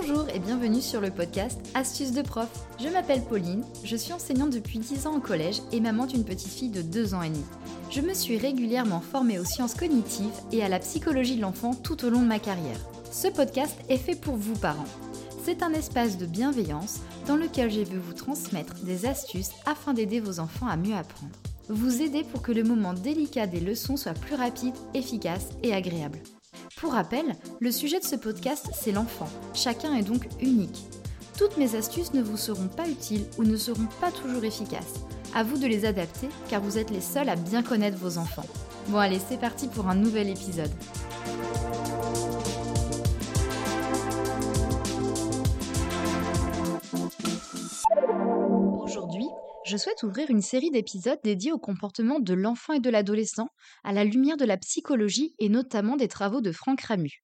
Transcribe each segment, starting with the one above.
Bonjour et bienvenue sur le podcast Astuces de prof. Je m'appelle Pauline, je suis enseignante depuis 10 ans au collège et maman d'une petite fille de 2 ans et demi. Je me suis régulièrement formée aux sciences cognitives et à la psychologie de l'enfant tout au long de ma carrière. Ce podcast est fait pour vous parents. C'est un espace de bienveillance dans lequel je veux vous transmettre des astuces afin d'aider vos enfants à mieux apprendre. Vous aider pour que le moment délicat des leçons soit plus rapide, efficace et agréable. Pour rappel, le sujet de ce podcast, c'est l'enfant. Chacun est donc unique. Toutes mes astuces ne vous seront pas utiles ou ne seront pas toujours efficaces. À vous de les adapter car vous êtes les seuls à bien connaître vos enfants. Bon allez, c'est parti pour un nouvel épisode. Je souhaite ouvrir une série d'épisodes dédiés au comportement de l'enfant et de l'adolescent à la lumière de la psychologie et notamment des travaux de Franck Ramu.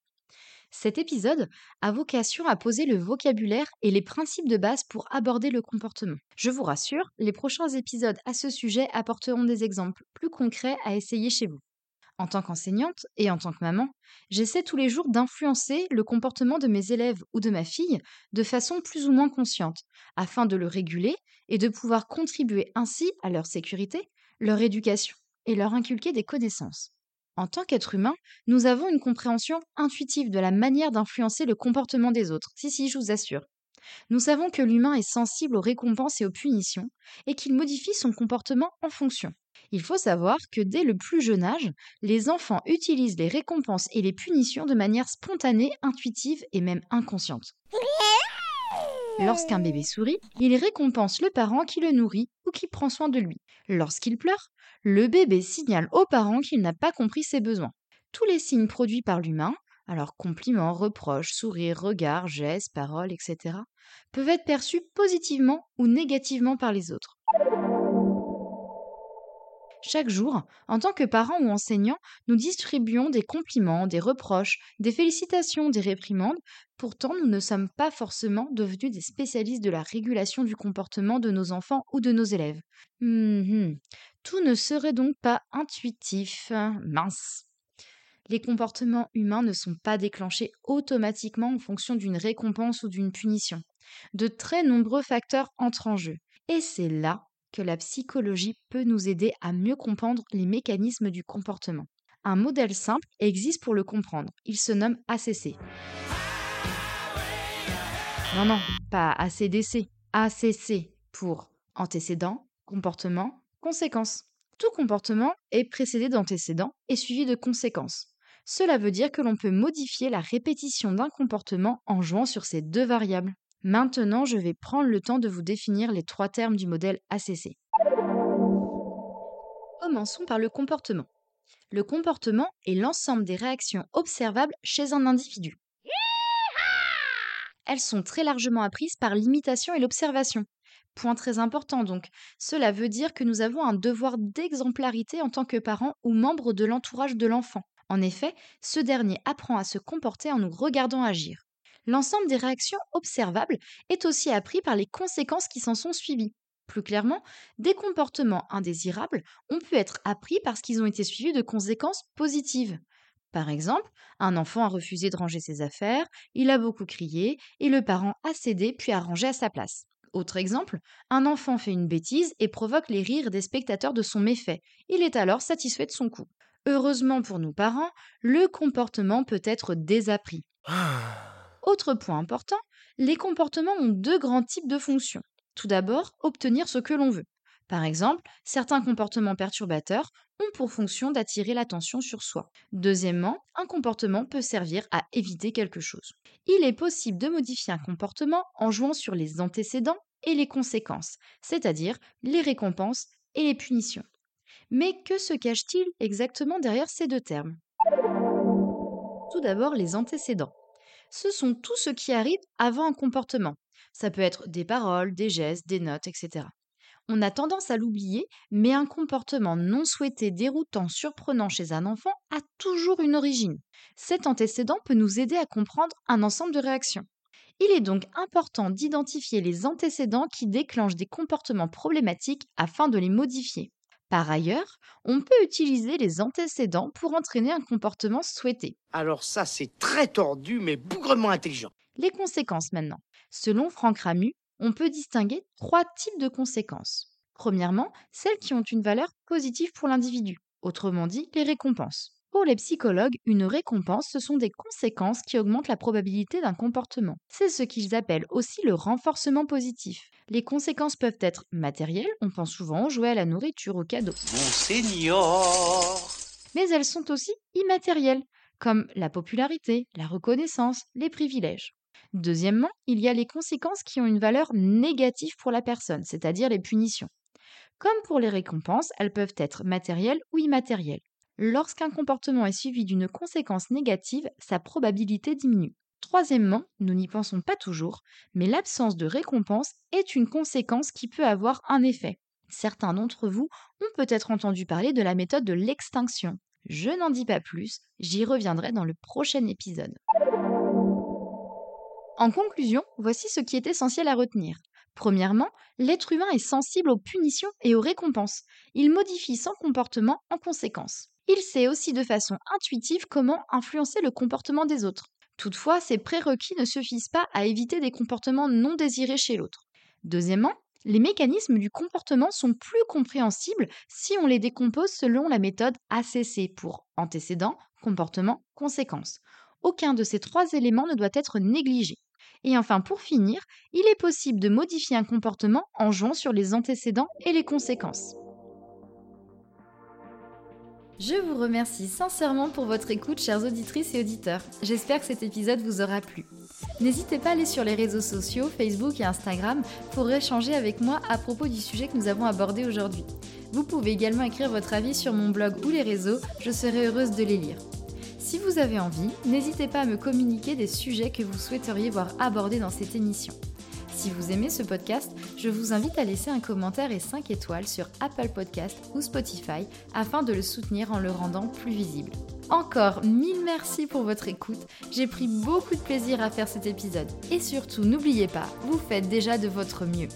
Cet épisode a vocation à poser le vocabulaire et les principes de base pour aborder le comportement. Je vous rassure, les prochains épisodes à ce sujet apporteront des exemples plus concrets à essayer chez vous. En tant qu'enseignante et en tant que maman, j'essaie tous les jours d'influencer le comportement de mes élèves ou de ma fille de façon plus ou moins consciente, afin de le réguler et de pouvoir contribuer ainsi à leur sécurité, leur éducation et leur inculquer des connaissances. En tant qu'être humain, nous avons une compréhension intuitive de la manière d'influencer le comportement des autres. Si, si, je vous assure. Nous savons que l'humain est sensible aux récompenses et aux punitions, et qu'il modifie son comportement en fonction. Il faut savoir que dès le plus jeune âge, les enfants utilisent les récompenses et les punitions de manière spontanée, intuitive et même inconsciente. Lorsqu'un bébé sourit, il récompense le parent qui le nourrit ou qui prend soin de lui. Lorsqu'il pleure, le bébé signale au parent qu'il n'a pas compris ses besoins. Tous les signes produits par l'humain, alors compliments, reproches, sourires, regards, gestes, paroles, etc., peuvent être perçus positivement ou négativement par les autres. Chaque jour, en tant que parents ou enseignants, nous distribuons des compliments, des reproches, des félicitations, des réprimandes. Pourtant, nous ne sommes pas forcément devenus des spécialistes de la régulation du comportement de nos enfants ou de nos élèves. Hum, Tout ne serait donc pas intuitif. Mince. Les comportements humains ne sont pas déclenchés automatiquement en fonction d'une récompense ou d'une punition. De très nombreux facteurs entrent en jeu. Et c'est là la psychologie peut nous aider à mieux comprendre les mécanismes du comportement. Un modèle simple existe pour le comprendre. Il se nomme ACC. Non, non, pas ACDC. ACC pour antécédent, comportement, conséquence. Tout comportement est précédé d'antécédents et suivi de conséquences. Cela veut dire que l'on peut modifier la répétition d'un comportement en jouant sur ces deux variables. Maintenant, je vais prendre le temps de vous définir les trois termes du modèle ACC. Commençons par le comportement. Le comportement est l'ensemble des réactions observables chez un individu. Elles sont très largement apprises par l'imitation et l'observation. Point très important donc, cela veut dire que nous avons un devoir d'exemplarité en tant que parents ou membres de l'entourage de l'enfant. En effet, ce dernier apprend à se comporter en nous regardant agir. L'ensemble des réactions observables est aussi appris par les conséquences qui s'en sont suivies. Plus clairement, des comportements indésirables ont pu être appris parce qu'ils ont été suivis de conséquences positives. Par exemple, un enfant a refusé de ranger ses affaires, il a beaucoup crié, et le parent a cédé puis a rangé à sa place. Autre exemple, un enfant fait une bêtise et provoque les rires des spectateurs de son méfait. Il est alors satisfait de son coup. Heureusement pour nous parents, le comportement peut être désappris. Autre point important, les comportements ont deux grands types de fonctions. Tout d'abord, obtenir ce que l'on veut. Par exemple, certains comportements perturbateurs ont pour fonction d'attirer l'attention sur soi. Deuxièmement, un comportement peut servir à éviter quelque chose. Il est possible de modifier un comportement en jouant sur les antécédents et les conséquences, c'est-à-dire les récompenses et les punitions. Mais que se cache-t-il exactement derrière ces deux termes? Tout d'abord, les antécédents ce sont tout ce qui arrive avant un comportement. Ça peut être des paroles, des gestes, des notes, etc. On a tendance à l'oublier, mais un comportement non souhaité, déroutant, surprenant chez un enfant a toujours une origine. Cet antécédent peut nous aider à comprendre un ensemble de réactions. Il est donc important d'identifier les antécédents qui déclenchent des comportements problématiques afin de les modifier. Par ailleurs, on peut utiliser les antécédents pour entraîner un comportement souhaité. Alors ça, c'est très tordu, mais bougrement intelligent. Les conséquences maintenant. Selon Franck Ramu, on peut distinguer trois types de conséquences. Premièrement, celles qui ont une valeur positive pour l'individu, autrement dit les récompenses. Pour les psychologues, une récompense, ce sont des conséquences qui augmentent la probabilité d'un comportement. C'est ce qu'ils appellent aussi le renforcement positif. Les conséquences peuvent être matérielles, on pense souvent au jouet, à la nourriture, au cadeau. Mais elles sont aussi immatérielles, comme la popularité, la reconnaissance, les privilèges. Deuxièmement, il y a les conséquences qui ont une valeur négative pour la personne, c'est-à-dire les punitions. Comme pour les récompenses, elles peuvent être matérielles ou immatérielles. Lorsqu'un comportement est suivi d'une conséquence négative, sa probabilité diminue. Troisièmement, nous n'y pensons pas toujours, mais l'absence de récompense est une conséquence qui peut avoir un effet. Certains d'entre vous ont peut-être entendu parler de la méthode de l'extinction. Je n'en dis pas plus, j'y reviendrai dans le prochain épisode. En conclusion, voici ce qui est essentiel à retenir. Premièrement, l'être humain est sensible aux punitions et aux récompenses. Il modifie son comportement en conséquence. Il sait aussi de façon intuitive comment influencer le comportement des autres. Toutefois, ces prérequis ne suffisent pas à éviter des comportements non désirés chez l'autre. Deuxièmement, les mécanismes du comportement sont plus compréhensibles si on les décompose selon la méthode ACC pour antécédent, comportement, conséquence. Aucun de ces trois éléments ne doit être négligé. Et enfin, pour finir, il est possible de modifier un comportement en jouant sur les antécédents et les conséquences. Je vous remercie sincèrement pour votre écoute, chères auditrices et auditeurs. J'espère que cet épisode vous aura plu. N'hésitez pas à aller sur les réseaux sociaux, Facebook et Instagram, pour échanger avec moi à propos du sujet que nous avons abordé aujourd'hui. Vous pouvez également écrire votre avis sur mon blog ou les réseaux, je serai heureuse de les lire. Si vous avez envie, n'hésitez pas à me communiquer des sujets que vous souhaiteriez voir abordés dans cette émission. Si vous aimez ce podcast, je vous invite à laisser un commentaire et 5 étoiles sur Apple Podcast ou Spotify afin de le soutenir en le rendant plus visible. Encore mille merci pour votre écoute, j'ai pris beaucoup de plaisir à faire cet épisode et surtout n'oubliez pas, vous faites déjà de votre mieux.